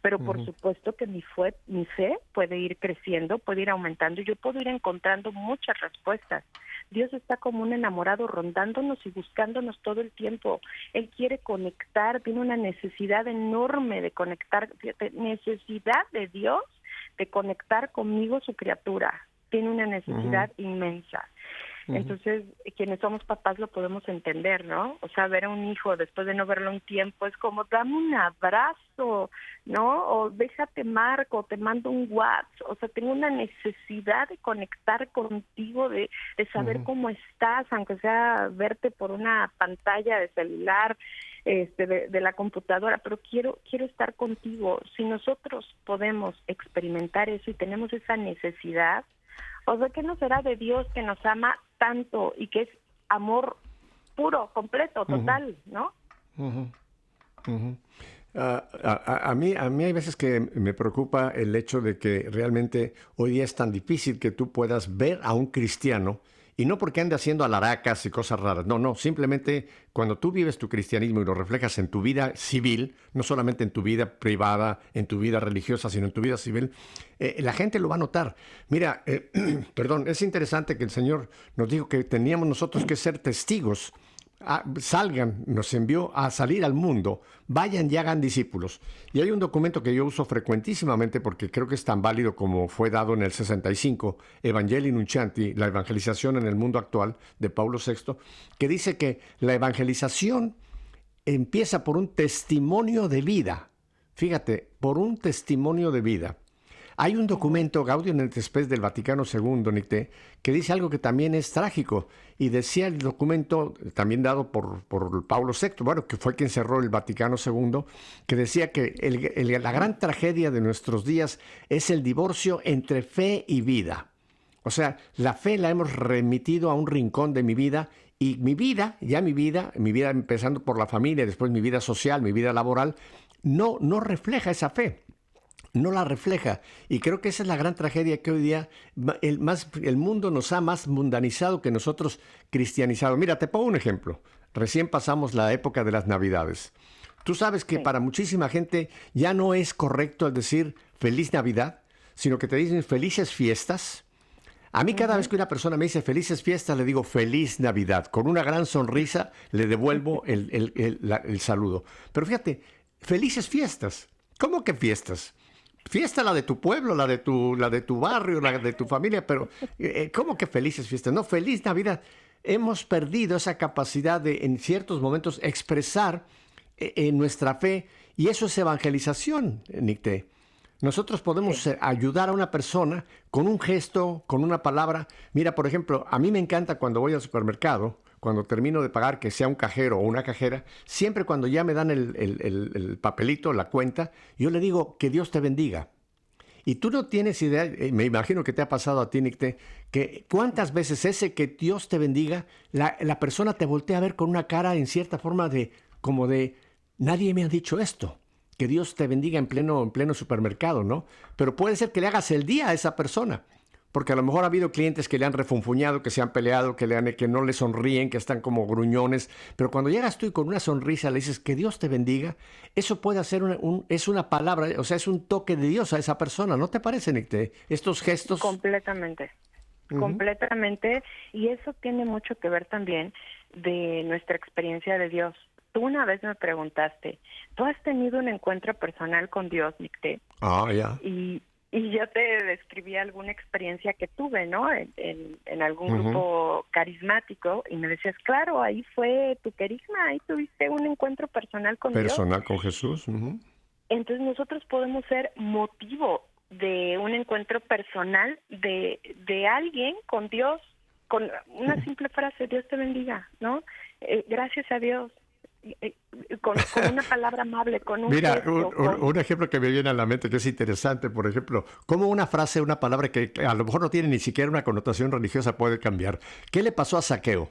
pero por supuesto que mi, fue, mi fe puede ir creciendo, puede ir aumentando y yo puedo ir encontrando muchas respuestas. Dios está como un enamorado rondándonos y buscándonos todo el tiempo. Él quiere conectar, tiene una necesidad enorme de conectar, necesidad de Dios de conectar conmigo su criatura. Tiene una necesidad inmensa. Entonces, quienes somos papás lo podemos entender, ¿no? O sea, ver a un hijo después de no verlo un tiempo es como, dame un abrazo, ¿no? O déjate marco, te mando un WhatsApp. O sea, tengo una necesidad de conectar contigo, de, de saber cómo estás, aunque sea verte por una pantalla de celular, este, de, de, la computadora, pero quiero, quiero estar contigo. Si nosotros podemos experimentar eso y tenemos esa necesidad, o sea, ¿qué no será de Dios que nos ama tanto y que es amor puro, completo, total, ¿no? Ah, a, mí, a mí hay veces que me preocupa el hecho de que realmente hoy día es tan difícil que tú puedas ver a un cristiano y no porque ande haciendo alaracas y cosas raras, no, no, simplemente cuando tú vives tu cristianismo y lo reflejas en tu vida civil, no solamente en tu vida privada, en tu vida religiosa, sino en tu vida civil, eh, la gente lo va a notar. Mira, eh, perdón, es interesante que el Señor nos dijo que teníamos nosotros que ser testigos salgan, nos envió a salir al mundo, vayan y hagan discípulos. Y hay un documento que yo uso frecuentísimamente porque creo que es tan válido como fue dado en el 65, Evangelii Nuncianti, la evangelización en el mundo actual de Pablo VI, que dice que la evangelización empieza por un testimonio de vida. Fíjate, por un testimonio de vida. Hay un documento, Gaudium et Spes del Vaticano II, Nicté, que dice algo que también es trágico. Y decía el documento, también dado por, por Pablo VI, bueno, que fue quien cerró el Vaticano II, que decía que la gran tragedia de nuestros días es el divorcio entre fe y vida. O sea, la fe la hemos remitido a un rincón de mi vida y mi vida, ya mi vida, mi vida empezando por la familia, después mi vida social, mi vida laboral, no, no refleja esa fe no la refleja. Y creo que esa es la gran tragedia que hoy día el, más, el mundo nos ha más mundanizado que nosotros cristianizado. Mira, te pongo un ejemplo. Recién pasamos la época de las Navidades. Tú sabes que para muchísima gente ya no es correcto el decir feliz Navidad, sino que te dicen felices fiestas. A mí cada vez que una persona me dice felices fiestas, le digo feliz Navidad. Con una gran sonrisa le devuelvo el, el saludo. Pero fíjate, felices fiestas. ¿Cómo que fiestas? Fiesta la de tu pueblo, la de tu, la de tu barrio, la de tu familia, pero eh, eh, ¿cómo que felices fiestas? No, feliz Navidad. Hemos perdido esa capacidad de en ciertos momentos expresar eh, nuestra fe y eso es evangelización, Nicté. Nosotros podemos ayudar a una persona con un gesto, con una palabra. Mira, por ejemplo, a mí me encanta cuando voy al supermercado cuando termino de pagar, que sea un cajero o una cajera, siempre cuando ya me dan el, papelito, la cuenta, yo le digo que Dios te bendiga. Y tú no tienes idea, eh, me imagino que te ha pasado a ti, Nicte, que cuántas veces ese que Dios te bendiga, la, la, persona te voltea a ver con una cara en cierta forma de, como de, nadie me ha dicho esto, que Dios te bendiga en pleno, en pleno supermercado, ¿no? Pero puede ser que le hagas el día a esa persona porque a lo mejor ha habido clientes que le han refunfuñado, que se han peleado, que, le han, que no le sonríen, que están como gruñones, pero cuando llegas tú y con una sonrisa le dices que Dios te bendiga, eso puede hacer un, es una palabra, o sea, es un toque de Dios a esa persona, ¿no te parece, Nicte? Estos gestos. Completamente, completamente, y eso tiene mucho que ver también de nuestra experiencia de Dios. Tú una vez me preguntaste, ¿tú has tenido un encuentro personal con Dios, Nicte? Ah, ya. Y, y yo te describí alguna experiencia que tuve, ¿no? En, en, algún grupo carismático y me decías, claro, ahí fue tu carisma, ahí tuviste un encuentro personal con Personal con Jesús. Entonces nosotros podemos ser motivo de un encuentro personal de, de alguien con Dios, con una simple frase, Dios te bendiga, ¿no? Eh, gracias a Dios, eh, con, una palabra amable, con un Mira, un, ejemplo que me viene a la mente que es interesante, por ejemplo, cómo una frase, una palabra que a lo mejor no tiene ni siquiera una connotación religiosa puede cambiar. ¿Qué le pasó a Saqueo?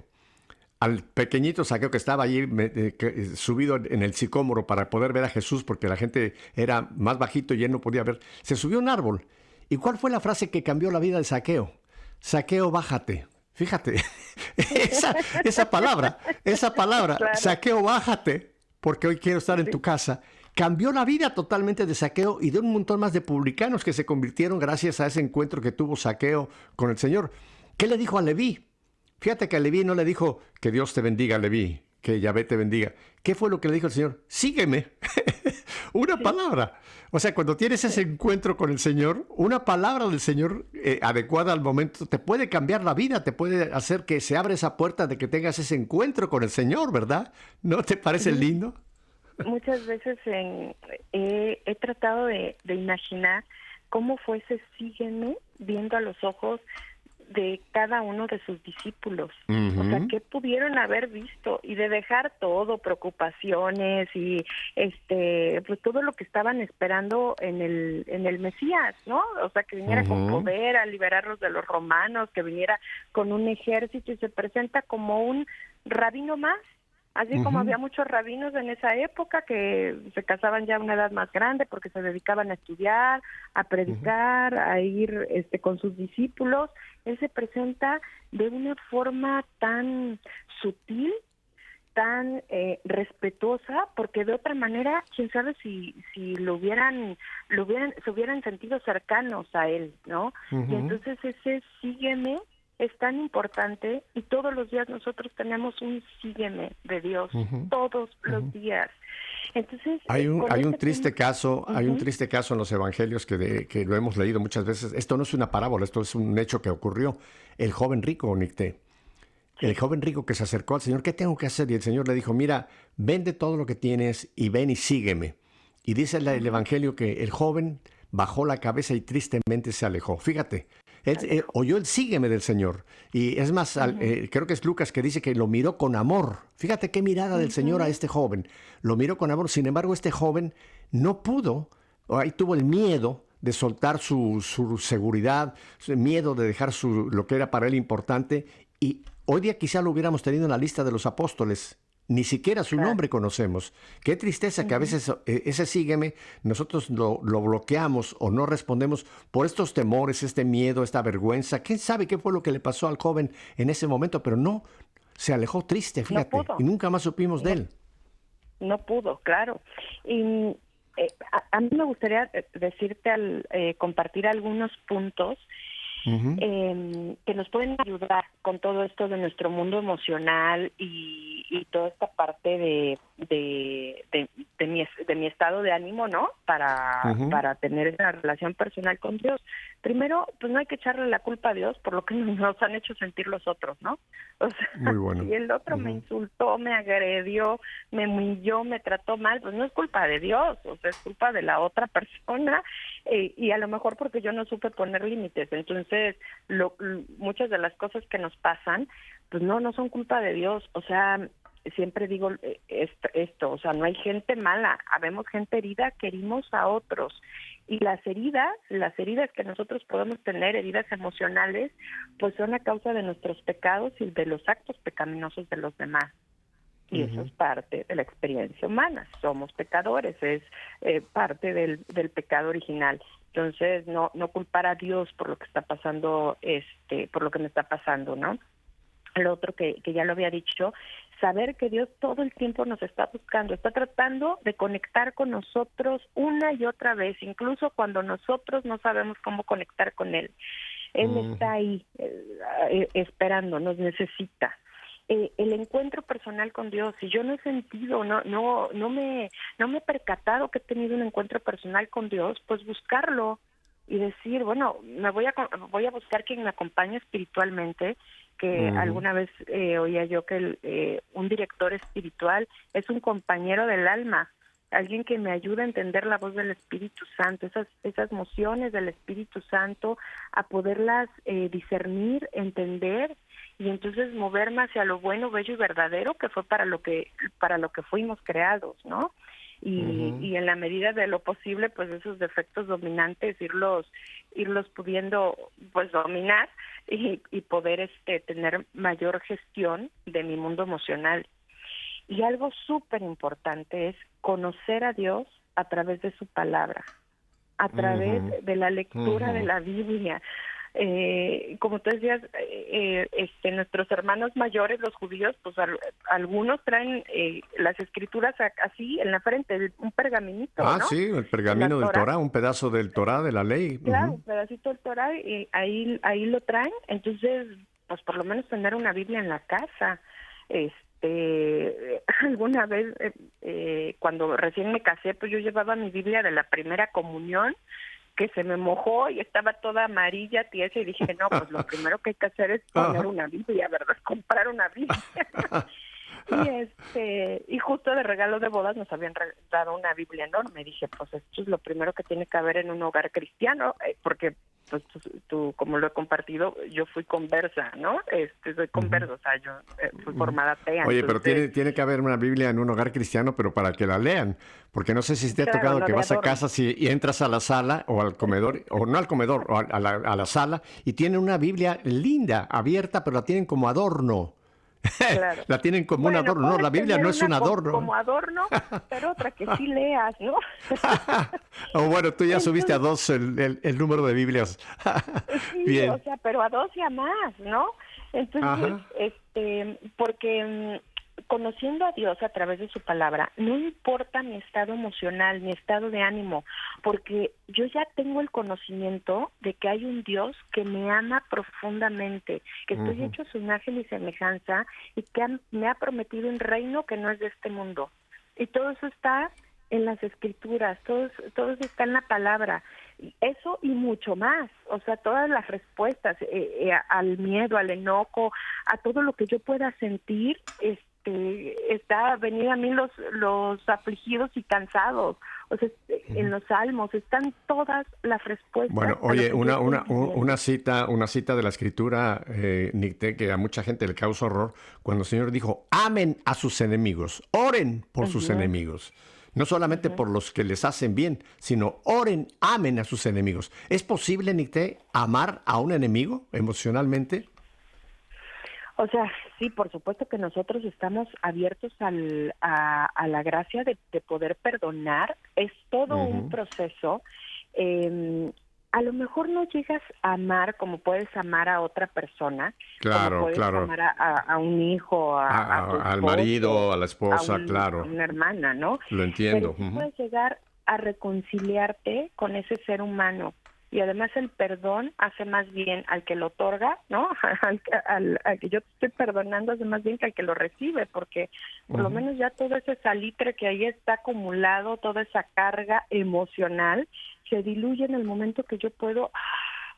Al pequeñito Saqueo que estaba allí eh, subido en el sicómoro para poder ver a Jesús porque la gente era más bajito y él no podía ver. Se subió a un árbol. ¿Y cuál fue la frase que cambió la vida de Saqueo? Saqueo, bájate. Fíjate, esa, esa palabra, esa palabra, saqueo, bájate, porque hoy quiero estar en tu casa, cambió la vida totalmente de saqueo y de un montón más de publicanos que se convirtieron gracias a ese encuentro que tuvo saqueo con el Señor. ¿Qué le dijo a Leví? Fíjate que a Leví no le dijo que Dios te bendiga, Leví, que Yahvé te bendiga. ¿Qué fue lo que le dijo el Señor? Sígueme. una palabra. O sea, cuando tienes ese encuentro con el Señor, una palabra del Señor eh, adecuada al momento te puede cambiar la vida, te puede hacer que se abra esa puerta de que tengas ese encuentro con el Señor, ¿verdad? ¿No te parece lindo? Muchas veces he tratado de, de imaginar cómo fuese sígueme viendo a los ojos de cada uno de sus discípulos. O sea, ¿qué pudieron haber visto? Y de dejar todo, preocupaciones y este, pues todo lo que estaban esperando en el, en el Mesías, ¿no? O sea, que viniera con poder a liberarlos de los romanos, que viniera con un ejército y se presenta como un rabino más, Así como había muchos rabinos en esa época que se casaban ya a una edad más grande porque se dedicaban a estudiar, a predicar, a ir este, con sus discípulos, él se presenta de una forma tan sutil, tan eh, respetuosa, porque de otra manera, quién sabe si si lo hubieran, lo hubieran, se hubieran sentido cercanos a él, ¿no? Y entonces ese sígueme es tan importante y todos los días nosotros tenemos un sígueme de Dios, todos los días. Entonces, hay un, hay un triste caso, hay un triste caso en los evangelios que, que lo hemos leído muchas veces. Esto no es una parábola, esto es un hecho que ocurrió. El joven rico, Nicté. El joven rico que se acercó al Señor, ¿qué tengo que hacer? Y el Señor le dijo, mira, vende todo lo que tienes y ven y sígueme. Y dice el Evangelio que el joven bajó la cabeza y tristemente se alejó. Fíjate, él, oyó el sígueme del Señor. Y es más, eh, creo que es Lucas que dice que lo miró con amor. Fíjate qué mirada del Señor a este joven. Lo miró con amor. Sin embargo, este joven no pudo, ahí tuvo el miedo de soltar su, su seguridad, su miedo de dejar su, lo que era para él importante. Y hoy día quizá lo hubiéramos tenido en la lista de los apóstoles ni siquiera su nombre conocemos. Qué tristeza que a veces eh, ese sígueme, nosotros lo, bloqueamos o no respondemos por estos temores, este miedo, esta vergüenza. ¿Quién sabe qué fue lo que le pasó al joven en ese momento? Pero no, se alejó triste, fíjate, y nunca más supimos de él. No pudo, claro. Y eh, a, mí me gustaría eh, decirte al compartir algunos puntos Em, que nos pueden ayudar con todo esto de nuestro mundo emocional y, y toda esta parte de, de, de, mi, de mi estado de ánimo, ¿no? Para, para tener esa relación personal con Dios. Primero, pues no hay que echarle la culpa a Dios por lo que nos han hecho sentir los otros, ¿no? O sea, Muy bueno. si el otro me insultó, me agredió, me humilló, me trató mal, pues no es culpa de Dios, o sea, es culpa de la otra persona eh, y a lo mejor porque yo no supe poner límites. Entonces, lo, muchas de las cosas que nos pasan, pues no, no son culpa de Dios, o sea, siempre digo eh, esto, o sea, no hay gente mala, habemos gente herida que herimos a otros. Y las heridas, las heridas que nosotros podemos tener, heridas emocionales, pues son a causa de nuestros pecados y de los actos pecaminosos de los demás. Y eso es parte de la experiencia humana. Somos pecadores, es eh, parte del, del pecado original. Entonces, no, no culpar a Dios por lo que está pasando, este, por lo que me está pasando, ¿no? Lo otro que, que ya lo había dicho saber que Dios todo el tiempo nos está buscando, está tratando de conectar con nosotros una y otra vez, incluso cuando nosotros no sabemos cómo conectar con Él. Él está ahí eh, eh, esperando, nos necesita. Eh, el encuentro personal con Dios, si yo no he sentido, no, no, no me, no me he percatado que he tenido un encuentro personal con Dios, pues buscarlo y decir, bueno, me voy a, voy a buscar quien me acompañe espiritualmente que alguna vez eh, oía yo que eh, un director espiritual es un compañero del alma, alguien que me ayuda a entender la voz del Espíritu Santo, esas esas emociones del Espíritu Santo, a poderlas eh, discernir, entender y entonces moverme hacia lo bueno, bello y verdadero que fue para lo que para lo que fuimos creados, ¿no? y, y en la medida de lo posible pues esos defectos dominantes irlos irlos pudiendo pues dominar y, y poder este tener mayor gestión de mi mundo emocional. Y algo súper importante es conocer a Dios a través de su palabra a través de la lectura de la Biblia eh, como tú decías, eh, este, nuestros hermanos mayores, los judíos, pues algunos traen eh, las escrituras así en la frente, un pergaminito. Ah, sí, el pergamino del Torah, un pedazo del Torah, de la ley. Claro, un pedacito del Torah, y ahí, ahí lo traen. Entonces, pues por lo menos tener una Biblia en la casa. Este, alguna vez, eh, cuando recién me casé, pues yo llevaba mi Biblia de la primera comunión que se me mojó y estaba toda amarilla, tiesa, y dije, no, pues lo primero que hay que hacer es poner una Biblia, ¿verdad? Comprar una Biblia. y este y justo de regalo de bodas nos habían dado una Biblia enorme. Dije, pues esto es lo primero que tiene que haber en un hogar cristiano, eh, porque pues tú, como lo he compartido, yo fui conversa, ¿no? Este, soy conversa, o sea, yo eh, fui formada atea. Oye, pero tiene, tiene que haber una Biblia en un hogar cristiano, pero para que la lean, porque no sé si te ha tocado que vas a casa si, y entras a la sala o al comedor, o no al comedor, o a, la, a la sala, y tienen una Biblia linda, abierta, pero la tienen como adorno. la tienen como un adorno. No, la Biblia no es un adorno. Como adorno, pero otra que sí leas, ¿no? o oh, bueno, tú ya subiste a dos el, el, número de Biblias. sí, o sea, pero a dos y a más, ¿no? Entonces, este, porque mm, conociendo a Dios a través de su palabra, no importa mi estado emocional, mi estado de ánimo, porque yo ya tengo el conocimiento de que hay un Dios que me ama profundamente, que estoy hecho a su imagen y semejanza y que me ha prometido un reino que no es de este mundo. Y todo eso está en las escrituras, todo, todo eso está en la palabra. Eso y mucho más, o sea, todas las respuestas eh, eh, al miedo, al enojo, a todo lo que yo pueda sentir, este, está venir a mí los, los afligidos y cansados. O sea, en los salmos están todas las respuestas. Bueno, oye, una, una, una, cita, una cita de la escritura, eh, Nicté, que a mucha gente le causa horror, cuando el Señor dijo, amen a sus enemigos, oren por sus enemigos. No solamente por los que les hacen bien, sino oren, amen a sus enemigos. ¿Es posible, Nicté, amar a un enemigo emocionalmente? O sea, sí, por supuesto que nosotros estamos abiertos al, a, la gracia de, poder perdonar. Es todo un proceso. Em, a lo mejor no llegas a amar como puedes amar a otra persona. Claro, como puedes claro. Amar a, un hijo, a, al marido, a la esposa, claro. A una hermana, ¿no? Lo entiendo. Pero puedes llegar a reconciliarte con ese ser humano y además el perdón hace más bien al que lo otorga, ¿no? al, que yo estoy perdonando hace más bien que al que lo recibe, porque por lo menos ya todo ese salitre que ahí está acumulado, toda esa carga emocional, se diluye en el momento que yo puedo ah,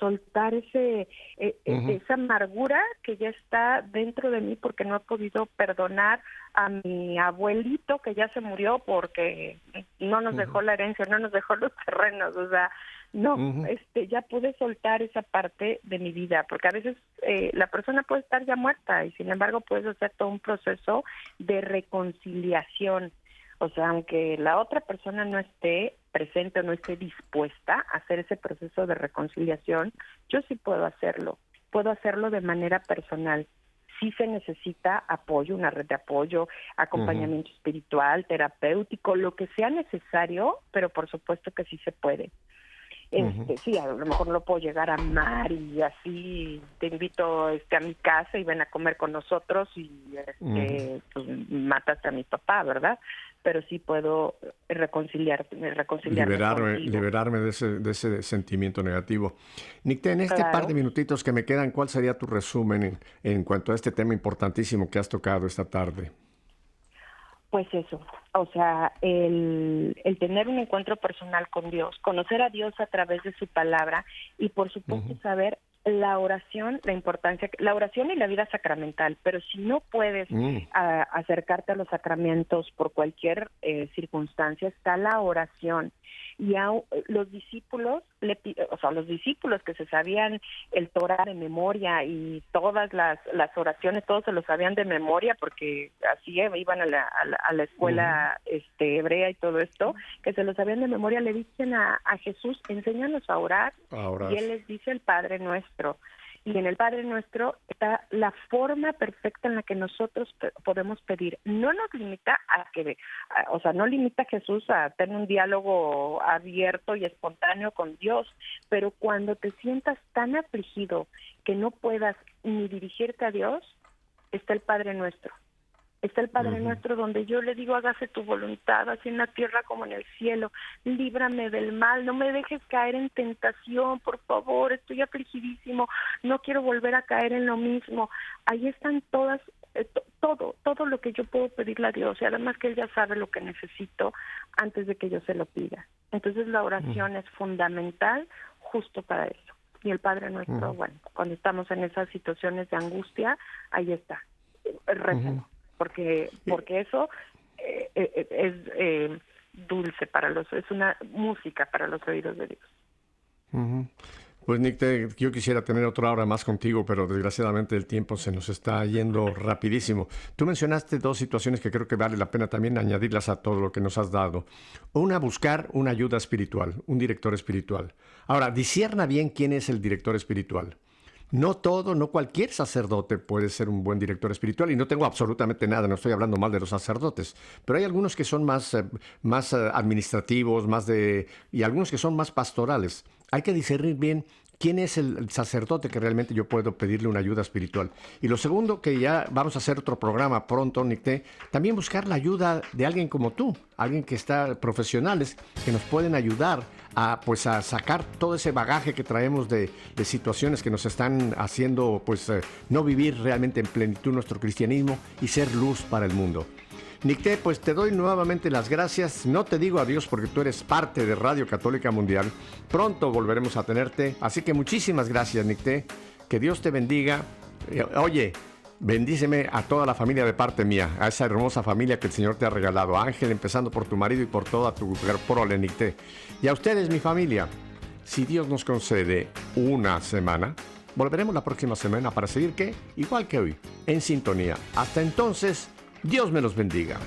soltar ese e, e, esa amargura que ya está dentro de mí porque no he podido perdonar a mi abuelito que ya se murió porque no nos dejó la herencia, no nos dejó los terrenos, o sea, no, este, ya pude soltar esa parte de mi vida, porque a veces eh, la persona puede estar ya muerta y sin embargo puedes hacer todo un proceso de reconciliación. O sea, aunque la otra persona no esté presente o no esté dispuesta a hacer ese proceso de reconciliación, yo sí puedo hacerlo. Puedo hacerlo de manera personal. Sí se necesita apoyo, una red de apoyo, acompañamiento espiritual, terapéutico, lo que sea necesario, pero por supuesto que sí se puede. Este, Sí, a lo mejor no puedo llegar a amar y así te invito este, a mi casa y ven a comer con nosotros y este, pues, mataste a mi papá, ¿verdad? Pero sí puedo reconciliarme, reconciliarme liberarme, liberarme de ese, de ese sentimiento negativo. Nicte, en este par de minutitos que me quedan, ¿cuál sería tu resumen en, en cuanto a este tema importantísimo que has tocado esta tarde? Pues eso, o sea, el, el, tener un encuentro personal con Dios, conocer a Dios a través de su palabra y por supuesto saber la oración, la importancia, la oración y la vida sacramental, pero si no puedes mm. acercarte a los sacramentos por cualquier eh, circunstancia, está la oración y a los discípulos, le, o sea, los discípulos que se sabían el Torah de memoria y todas las, las oraciones, todos se lo sabían de memoria porque así iban a la, a la, escuela este, hebrea y todo esto, que se lo sabían de memoria, le dicen a, a Jesús, enséñanos a orar, y él les dice el Padre nuestro. Y en el Padre Nuestro está la forma perfecta en la que nosotros podemos pedir. No nos limita a que, o sea, no limita a Jesús a tener un diálogo abierto y espontáneo con Dios, pero cuando te sientas tan afligido que no puedas ni dirigirte a Dios, está el Padre Nuestro. Está el Padre Nuestro donde yo le digo, hágase tu voluntad, así en la tierra como en el cielo. Líbrame del mal, no me dejes caer en tentación, por favor, estoy afligidísimo, no quiero volver a caer en lo mismo. Ahí están todas, eh, todo, todo lo que yo puedo pedirle a Dios, y además que Él ya sabe lo que necesito antes de que yo se lo pida. Entonces la oración es fundamental justo para eso. Y el Padre Nuestro, bueno, cuando estamos en esas situaciones de angustia, ahí está, receno porque porque eso eh, eh, es eh, dulce para los es una música para los oídos de Dios. Pues Nick, yo quisiera tener otra hora más contigo, pero desgraciadamente el tiempo se nos está yendo rapidísimo. Tú mencionaste dos situaciones que creo que vale la pena también añadirlas a todo lo que nos has dado. Una, buscar una ayuda espiritual, un director espiritual. Ahora, disierna bien quién es el director espiritual. No todo, no cualquier sacerdote puede ser un buen director espiritual y no tengo absolutamente nada, no estoy hablando mal de los sacerdotes, pero hay algunos que son más, eh, más eh, administrativos, más de y algunos que son más pastorales. Hay que discernir bien quién es el sacerdote que realmente yo puedo pedirle una ayuda espiritual. Y lo segundo, que ya vamos a hacer otro programa pronto, Nicté, también buscar la ayuda de alguien como tú, alguien que está profesionales, que nos pueden ayudar a, pues, a sacar todo ese bagaje que traemos de, situaciones que nos están haciendo pues, eh, no vivir realmente en plenitud nuestro cristianismo y ser luz para el mundo. Nicté, pues te doy nuevamente las gracias. No te digo adiós porque tú eres parte de Radio Católica Mundial. Pronto volveremos a tenerte. Así que muchísimas gracias, Nicté. Que Dios te bendiga. Eh, oye, Bendíceme a toda la familia de parte mía, a esa hermosa familia que el Señor te ha regalado. Ángel, empezando por tu marido y por toda tu prolenite. Y a ustedes, mi familia, si Dios nos concede una semana, volveremos la próxima semana para seguir que, igual que hoy, en sintonía. Hasta entonces, Dios me los bendiga.